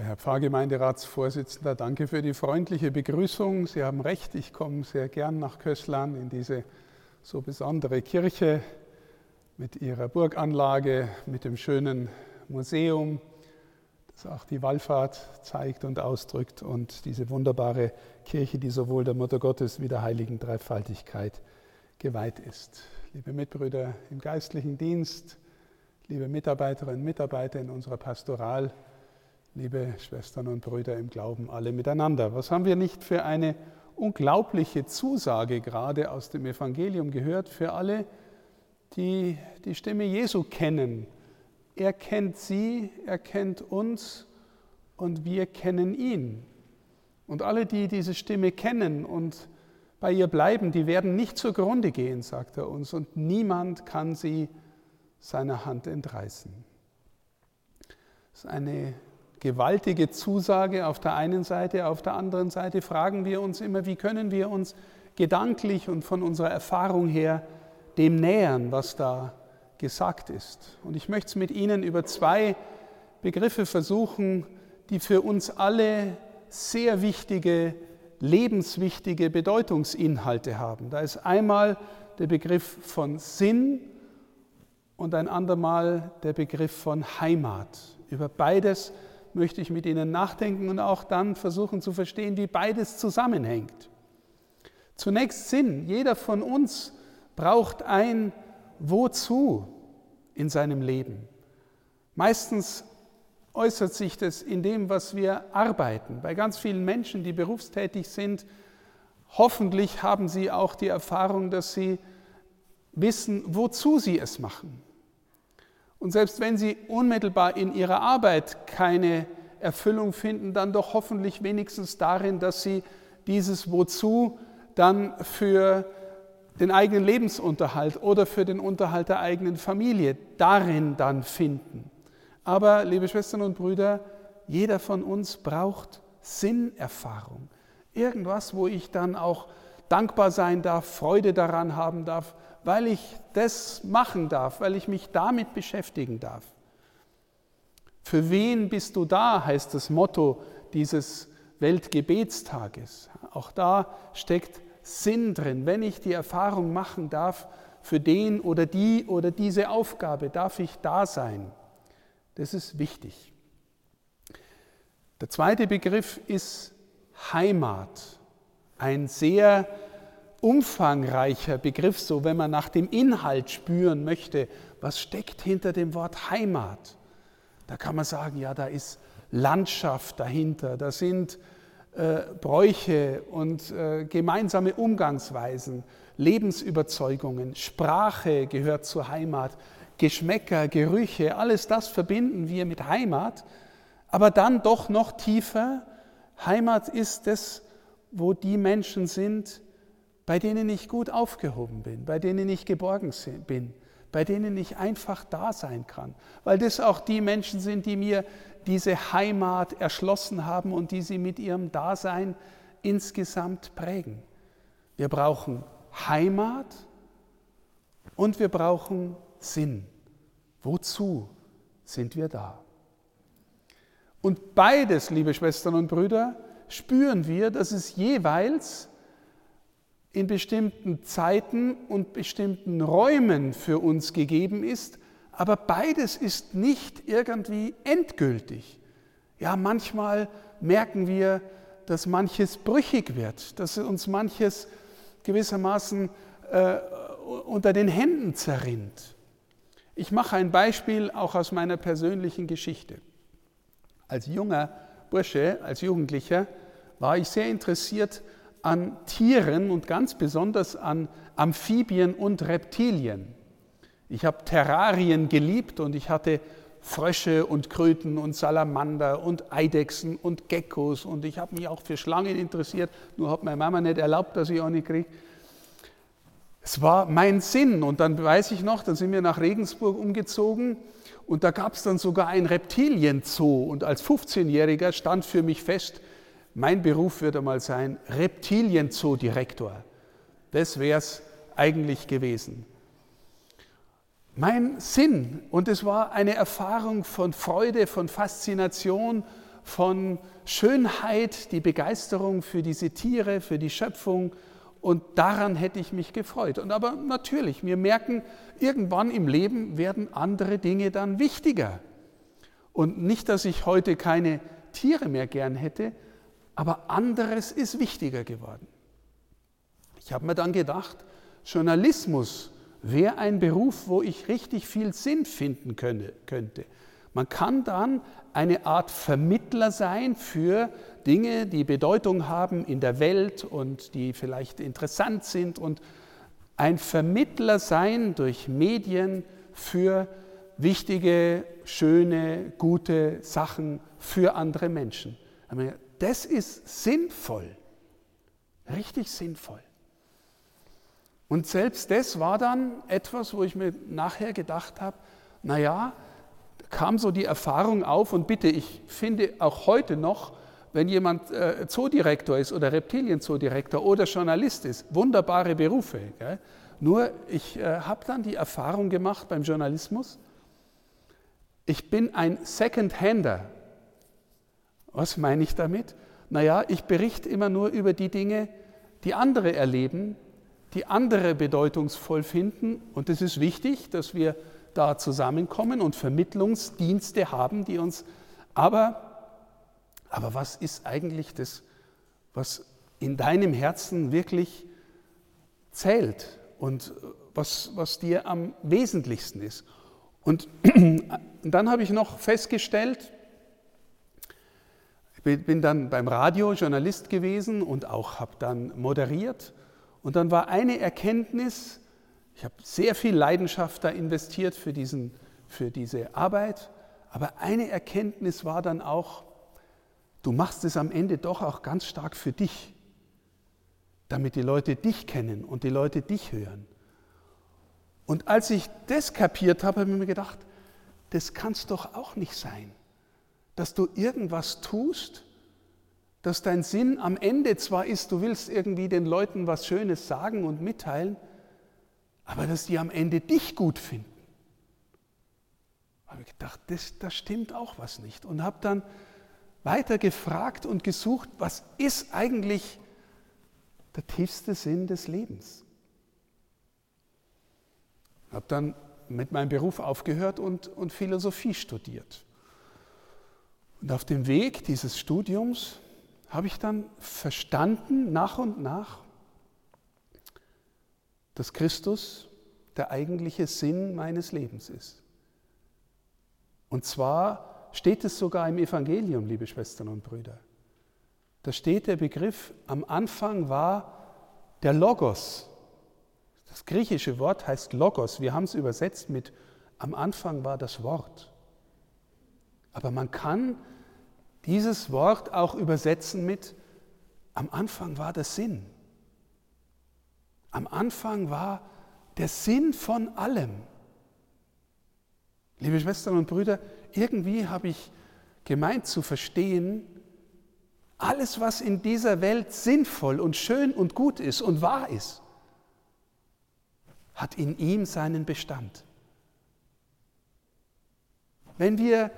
Herr Pfarrgemeinderatsvorsitzender, danke für die freundliche Begrüßung. Sie haben recht, ich komme sehr gern nach Kösslern in diese so besondere Kirche mit ihrer Burganlage, mit dem schönen Museum, das auch die Wallfahrt zeigt und ausdrückt und diese wunderbare Kirche, die sowohl der Mutter Gottes wie der heiligen Dreifaltigkeit geweiht ist. Liebe Mitbrüder im geistlichen Dienst, liebe Mitarbeiterinnen und Mitarbeiter in unserer Pastoral, liebe Schwestern und Brüder im Glauben, alle miteinander. Was haben wir nicht für eine unglaubliche Zusage gerade aus dem Evangelium gehört für alle, die die Stimme Jesu kennen. Er kennt sie, er kennt uns und wir kennen ihn. Und alle, die diese Stimme kennen und bei ihr bleiben, die werden nicht zugrunde gehen, sagt er uns, und niemand kann sie seiner Hand entreißen. Das ist eine gewaltige Zusage auf der einen Seite, auf der anderen Seite fragen wir uns immer, wie können wir uns gedanklich und von unserer Erfahrung her dem nähern, was da gesagt ist. Und ich möchte es mit Ihnen über zwei Begriffe versuchen, die für uns alle sehr wichtige, lebenswichtige Bedeutungsinhalte haben. Da ist einmal der Begriff von Sinn und ein andermal der Begriff von Heimat. Über beides möchte ich mit Ihnen nachdenken und auch dann versuchen zu verstehen, wie beides zusammenhängt. Zunächst Sinn. Jeder von uns braucht ein Wozu in seinem Leben. Meistens äußert sich das in dem, was wir arbeiten. Bei ganz vielen Menschen, die berufstätig sind, hoffentlich haben sie auch die Erfahrung, dass sie wissen, wozu sie es machen. Und selbst wenn sie unmittelbar in ihrer Arbeit keine Erfüllung finden, dann doch hoffentlich wenigstens darin, dass sie dieses Wozu dann für den eigenen Lebensunterhalt oder für den Unterhalt der eigenen Familie darin dann finden. Aber, liebe Schwestern und Brüder, jeder von uns braucht Sinnerfahrung. Irgendwas, wo ich dann auch dankbar sein darf, Freude daran haben darf, weil ich das machen darf, weil ich mich damit beschäftigen darf. Für wen bist du da, heißt das Motto dieses Weltgebetstages. Auch da steckt Sinn drin. Wenn ich die Erfahrung machen darf, für den oder die oder diese Aufgabe darf ich da sein. Das ist wichtig. Der zweite Begriff ist Heimat. Ein sehr umfangreicher Begriff, so wenn man nach dem Inhalt spüren möchte, was steckt hinter dem Wort Heimat. Da kann man sagen, ja, da ist Landschaft dahinter, da sind äh, Bräuche und äh, gemeinsame Umgangsweisen, Lebensüberzeugungen, Sprache gehört zur Heimat, Geschmäcker, Gerüche, alles das verbinden wir mit Heimat, aber dann doch noch tiefer, Heimat ist es, wo die Menschen sind, bei denen ich gut aufgehoben bin, bei denen ich geborgen bin, bei denen ich einfach da sein kann, weil das auch die Menschen sind, die mir diese Heimat erschlossen haben und die sie mit ihrem Dasein insgesamt prägen. Wir brauchen Heimat und wir brauchen Sinn. Wozu sind wir da? Und beides, liebe Schwestern und Brüder, spüren wir, dass es jeweils in bestimmten Zeiten und bestimmten Räumen für uns gegeben ist, aber beides ist nicht irgendwie endgültig. Ja, manchmal merken wir, dass manches brüchig wird, dass uns manches gewissermaßen äh, unter den Händen zerrinnt. Ich mache ein Beispiel auch aus meiner persönlichen Geschichte. Als junger Bursche, als Jugendlicher, war ich sehr interessiert an Tieren und ganz besonders an Amphibien und Reptilien. Ich habe Terrarien geliebt und ich hatte Frösche und Kröten und Salamander und Eidechsen und Geckos und ich habe mich auch für Schlangen interessiert, nur hat meine Mama nicht erlaubt, dass ich eine kriege. Es war mein Sinn und dann weiß ich noch, dann sind wir nach Regensburg umgezogen und da gab es dann sogar ein Reptilienzoo und als 15-Jähriger stand für mich fest, mein Beruf wird einmal sein Reptilienzoo-Direktor. Das wäre es eigentlich gewesen. Mein Sinn, und es war eine Erfahrung von Freude, von Faszination, von Schönheit, die Begeisterung für diese Tiere, für die Schöpfung. Und daran hätte ich mich gefreut. Und aber natürlich, wir merken, irgendwann im Leben werden andere Dinge dann wichtiger. Und nicht, dass ich heute keine Tiere mehr gern hätte, aber anderes ist wichtiger geworden. Ich habe mir dann gedacht, Journalismus wäre ein Beruf, wo ich richtig viel Sinn finden könnte. Man kann dann eine Art Vermittler sein für Dinge, die Bedeutung haben in der Welt und die vielleicht interessant sind und ein Vermittler sein durch Medien für wichtige, schöne, gute Sachen für andere Menschen. Das ist sinnvoll, richtig sinnvoll. Und selbst das war dann etwas, wo ich mir nachher gedacht habe, naja, kam so die Erfahrung auf und bitte, ich finde auch heute noch, wenn jemand äh, Zoodirektor ist oder Reptilienzoodirektor oder Journalist ist, wunderbare Berufe. Gell? Nur ich äh, habe dann die Erfahrung gemacht beim Journalismus, ich bin ein Second-Hander. Was meine ich damit? Naja, ich berichte immer nur über die Dinge, die andere erleben, die andere bedeutungsvoll finden. Und es ist wichtig, dass wir da zusammenkommen und Vermittlungsdienste haben, die uns. Aber, aber was ist eigentlich das, was in deinem Herzen wirklich zählt und was, was dir am wesentlichsten ist? Und dann habe ich noch festgestellt, bin dann beim Radio Journalist gewesen und auch habe dann moderiert. Und dann war eine Erkenntnis, ich habe sehr viel Leidenschaft da investiert für, diesen, für diese Arbeit, aber eine Erkenntnis war dann auch, du machst es am Ende doch auch ganz stark für dich, damit die Leute dich kennen und die Leute dich hören. Und als ich das kapiert habe, habe ich mir gedacht, das kann es doch auch nicht sein, dass du irgendwas tust, dass dein Sinn am Ende zwar ist, du willst irgendwie den Leuten was Schönes sagen und mitteilen, aber dass die am Ende dich gut finden. Habe ich gedacht, das, das stimmt auch was nicht. Und habe dann weiter gefragt und gesucht, was ist eigentlich der tiefste Sinn des Lebens? Habe dann mit meinem Beruf aufgehört und, und Philosophie studiert. Und auf dem Weg dieses Studiums habe ich dann verstanden, nach und nach, dass Christus der eigentliche Sinn meines Lebens ist. Und zwar steht es sogar im Evangelium, liebe Schwestern und Brüder. Da steht der Begriff, am Anfang war der Logos. Das griechische Wort heißt Logos. Wir haben es übersetzt mit am Anfang war das Wort. Aber man kann dieses Wort auch übersetzen mit am Anfang war der Sinn. Am Anfang war der Sinn von allem. Liebe Schwestern und Brüder, irgendwie habe ich gemeint zu verstehen, alles, was in dieser Welt sinnvoll und schön und gut ist und wahr ist, hat in ihm seinen Bestand. Wenn wir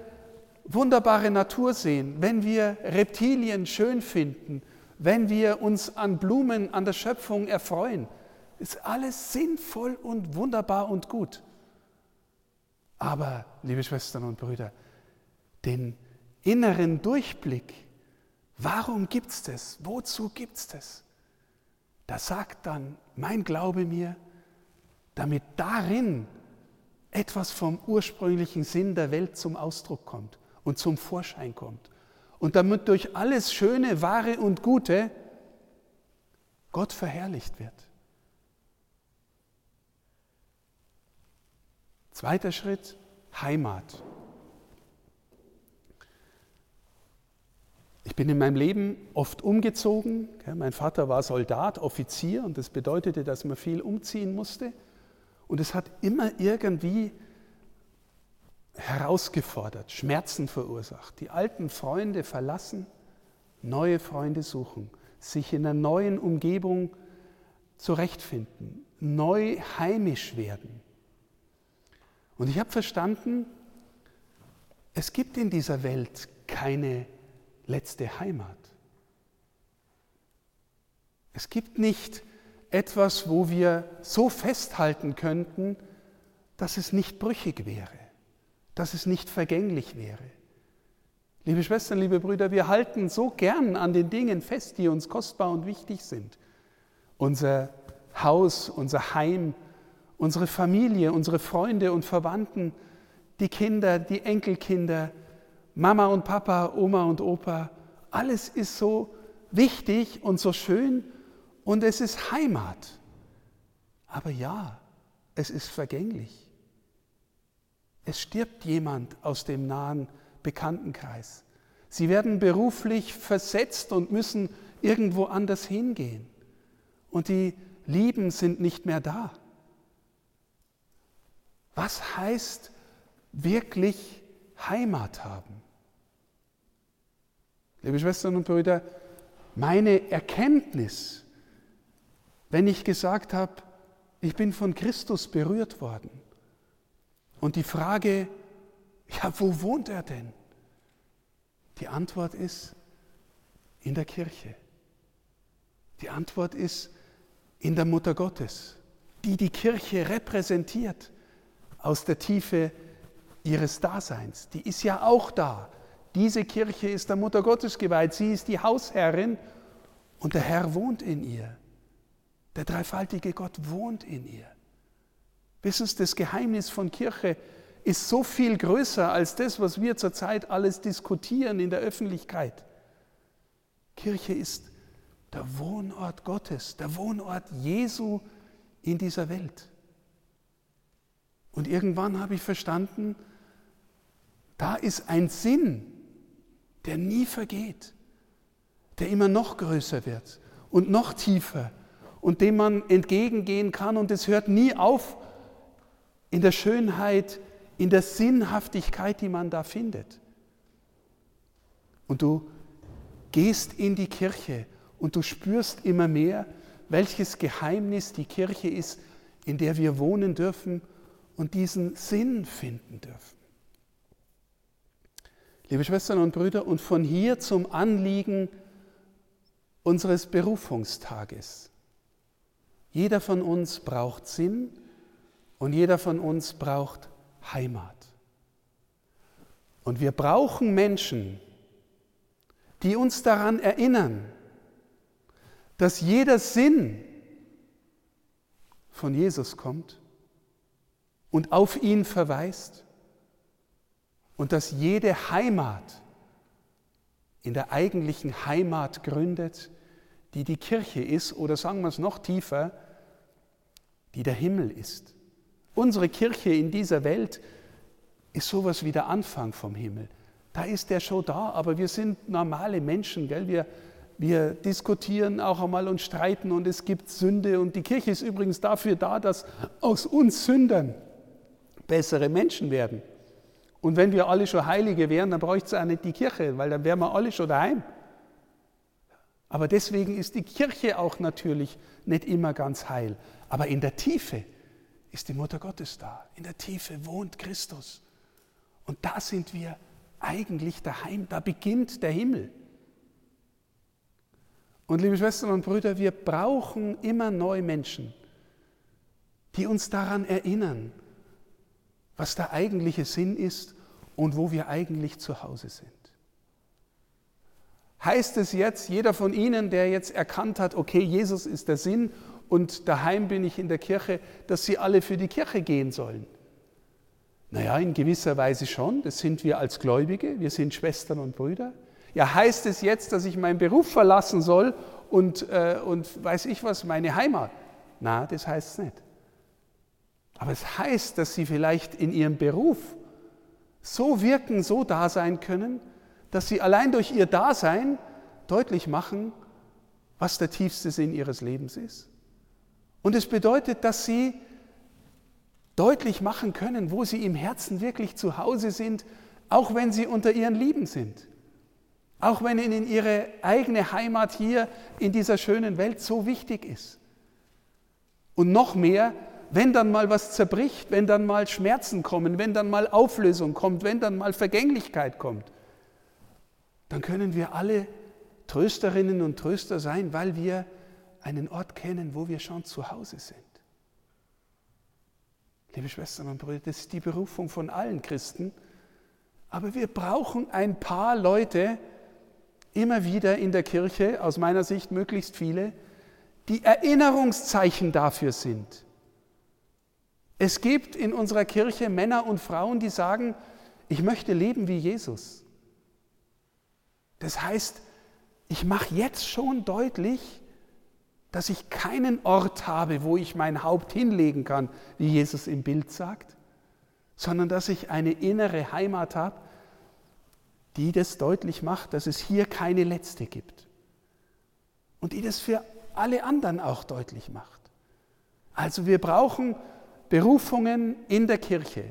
wunderbare Natur sehen, wenn wir Reptilien schön finden, wenn wir uns an Blumen, an der Schöpfung erfreuen, ist alles sinnvoll und wunderbar und gut. Aber, liebe Schwestern und Brüder, den inneren Durchblick, warum gibt es das? Wozu gibt es das? Da sagt dann mein Glaube mir, damit darin etwas vom ursprünglichen Sinn der Welt zum Ausdruck kommt und zum Vorschein kommt. Und damit durch alles Schöne, Wahre und Gute Gott verherrlicht wird. Zweiter Schritt, Heimat. Ich bin in meinem Leben oft umgezogen. Mein Vater war Soldat, Offizier und das bedeutete, dass man viel umziehen musste. Und es hat immer irgendwie herausgefordert, Schmerzen verursacht. Die alten Freunde verlassen, neue Freunde suchen, sich in einer neuen Umgebung zurechtfinden, neu heimisch werden. Und ich habe verstanden, es gibt in dieser Welt keine letzte Heimat. Es gibt nicht etwas, wo wir so festhalten könnten, dass es nicht brüchig wäre, dass es nicht vergänglich wäre. Liebe Schwestern, liebe Brüder, wir halten so gern an den Dingen fest, die uns kostbar und wichtig sind. Unser Haus, unser Heim, unsere Familie, unsere Freunde und Verwandten, die Kinder, die Enkelkinder, Mama und Papa, Oma und Opa, alles ist so wichtig und so schön und es ist Heimat. Aber ja, es ist vergänglich. Es stirbt jemand aus dem nahen Bekanntenkreis. Sie werden beruflich versetzt und müssen irgendwo anders hingehen. Und die Lieben sind nicht mehr da. Was heißt wirklich Heimat haben? Liebe Schwestern und Brüder, meine Erkenntnis, wenn ich gesagt habe, ich bin von Christus berührt worden und die Frage, ja, wo wohnt er denn? Die Antwort ist in der Kirche. Die Antwort ist in der Mutter Gottes, die die Kirche repräsentiert aus der Tiefe ihres Daseins. Die ist ja auch da. Diese Kirche ist der Mutter Gottes geweiht. Sie ist die Hausherrin und der Herr wohnt in ihr. Der dreifaltige Gott wohnt in ihr. Wissen Sie, das Geheimnis von Kirche ist so viel größer als das, was wir zurzeit alles diskutieren in der Öffentlichkeit. Kirche ist der Wohnort Gottes, der Wohnort Jesu in dieser Welt. Und irgendwann habe ich verstanden, da ist ein Sinn, der nie vergeht, der immer noch größer wird und noch tiefer und dem man entgegengehen kann und es hört nie auf in der Schönheit, in der Sinnhaftigkeit, die man da findet. Und du gehst in die Kirche und du spürst immer mehr, welches Geheimnis die Kirche ist, in der wir wohnen dürfen und diesen Sinn finden dürfen. Liebe Schwestern und Brüder, und von hier zum Anliegen unseres Berufungstages. Jeder von uns braucht Sinn und jeder von uns braucht Heimat. Und wir brauchen Menschen, die uns daran erinnern, dass jeder Sinn von Jesus kommt und auf ihn verweist und dass jede Heimat in der eigentlichen Heimat gründet, die die Kirche ist oder sagen wir es noch tiefer, die der Himmel ist. Unsere Kirche in dieser Welt ist sowas wie der Anfang vom Himmel. Da ist der schon da, aber wir sind normale Menschen, gell? Wir, wir diskutieren auch einmal und streiten und es gibt Sünde und die Kirche ist übrigens dafür da, dass aus uns Sündern bessere Menschen werden. Und wenn wir alle schon Heilige wären, dann bräuchte es auch nicht die Kirche, weil dann wären wir alle schon daheim. Aber deswegen ist die Kirche auch natürlich nicht immer ganz heil. Aber in der Tiefe ist die Mutter Gottes da. In der Tiefe wohnt Christus. Und da sind wir eigentlich daheim. Da beginnt der Himmel. Und liebe Schwestern und Brüder, wir brauchen immer neue Menschen, die uns daran erinnern, was der eigentliche Sinn ist und wo wir eigentlich zu Hause sind. Heißt es jetzt, jeder von Ihnen, der jetzt erkannt hat, okay, Jesus ist der Sinn und daheim bin ich in der Kirche, dass Sie alle für die Kirche gehen sollen? Naja, in gewisser Weise schon. Das sind wir als Gläubige. Wir sind Schwestern und Brüder. Ja, heißt es jetzt, dass ich meinen Beruf verlassen soll und, äh, und weiß ich was, meine Heimat? Na, das heißt es nicht. Aber es heißt, dass sie vielleicht in ihrem Beruf so wirken, so da sein können, dass sie allein durch ihr Dasein deutlich machen, was der tiefste Sinn ihres Lebens ist. Und es bedeutet, dass sie deutlich machen können, wo sie im Herzen wirklich zu Hause sind, auch wenn sie unter ihren Lieben sind. Auch wenn ihnen ihre eigene Heimat hier in dieser schönen Welt so wichtig ist. Und noch mehr, wenn dann mal was zerbricht, wenn dann mal Schmerzen kommen, wenn dann mal Auflösung kommt, wenn dann mal Vergänglichkeit kommt, dann können wir alle Trösterinnen und Tröster sein, weil wir einen Ort kennen, wo wir schon zu Hause sind. Liebe Schwestern und Brüder, das ist die Berufung von allen Christen. Aber wir brauchen ein paar Leute immer wieder in der Kirche, aus meiner Sicht möglichst viele, die Erinnerungszeichen dafür sind. Es gibt in unserer Kirche Männer und Frauen, die sagen, ich möchte leben wie Jesus. Das heißt, ich mache jetzt schon deutlich, dass ich keinen Ort habe, wo ich mein Haupt hinlegen kann, wie Jesus im Bild sagt, sondern dass ich eine innere Heimat habe, die das deutlich macht, dass es hier keine letzte gibt. Und die das für alle anderen auch deutlich macht. Also wir brauchen Berufungen in der Kirche,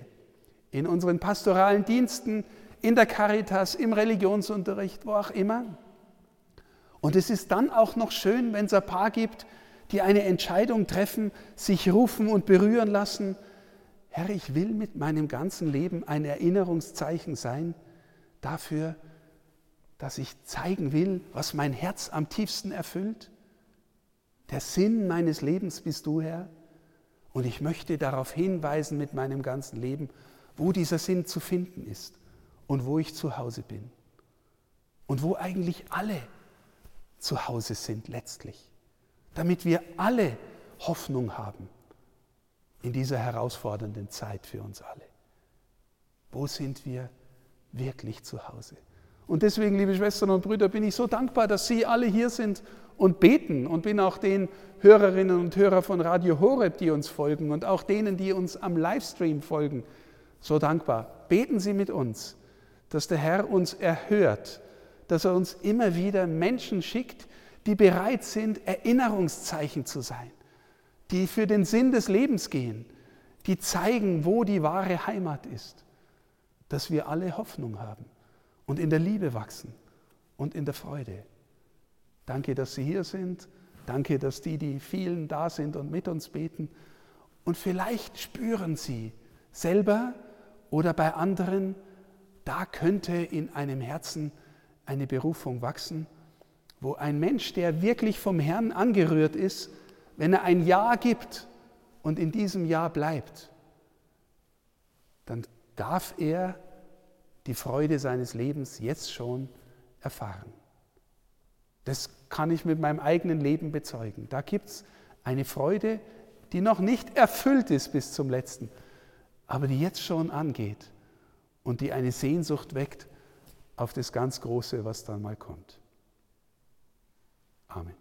in unseren pastoralen Diensten, in der Caritas, im Religionsunterricht, wo auch immer. Und es ist dann auch noch schön, wenn es ein paar gibt, die eine Entscheidung treffen, sich rufen und berühren lassen. Herr, ich will mit meinem ganzen Leben ein Erinnerungszeichen sein dafür, dass ich zeigen will, was mein Herz am tiefsten erfüllt. Der Sinn meines Lebens bist du, Herr. Und ich möchte darauf hinweisen mit meinem ganzen Leben, wo dieser Sinn zu finden ist und wo ich zu Hause bin. Und wo eigentlich alle zu Hause sind letztlich, damit wir alle Hoffnung haben in dieser herausfordernden Zeit für uns alle. Wo sind wir wirklich zu Hause? Und deswegen, liebe Schwestern und Brüder, bin ich so dankbar, dass Sie alle hier sind und beten und bin auch den Hörerinnen und Hörern von Radio Horeb, die uns folgen und auch denen, die uns am Livestream folgen, so dankbar. Beten Sie mit uns, dass der Herr uns erhört dass er uns immer wieder Menschen schickt, die bereit sind, Erinnerungszeichen zu sein, die für den Sinn des Lebens gehen, die zeigen, wo die wahre Heimat ist, dass wir alle Hoffnung haben und in der Liebe wachsen und in der Freude. Danke, dass Sie hier sind. Danke, dass die, die vielen da sind und mit uns beten. Und vielleicht spüren Sie selber oder bei anderen, da könnte in einem Herzen eine Berufung wachsen, wo ein Mensch, der wirklich vom Herrn angerührt ist, wenn er ein Ja gibt und in diesem Ja bleibt, dann darf er die Freude seines Lebens jetzt schon erfahren. Das kann ich mit meinem eigenen Leben bezeugen. Da gibt es eine Freude, die noch nicht erfüllt ist bis zum letzten, aber die jetzt schon angeht und die eine Sehnsucht weckt auf das ganz Große, was dann mal kommt. Amen.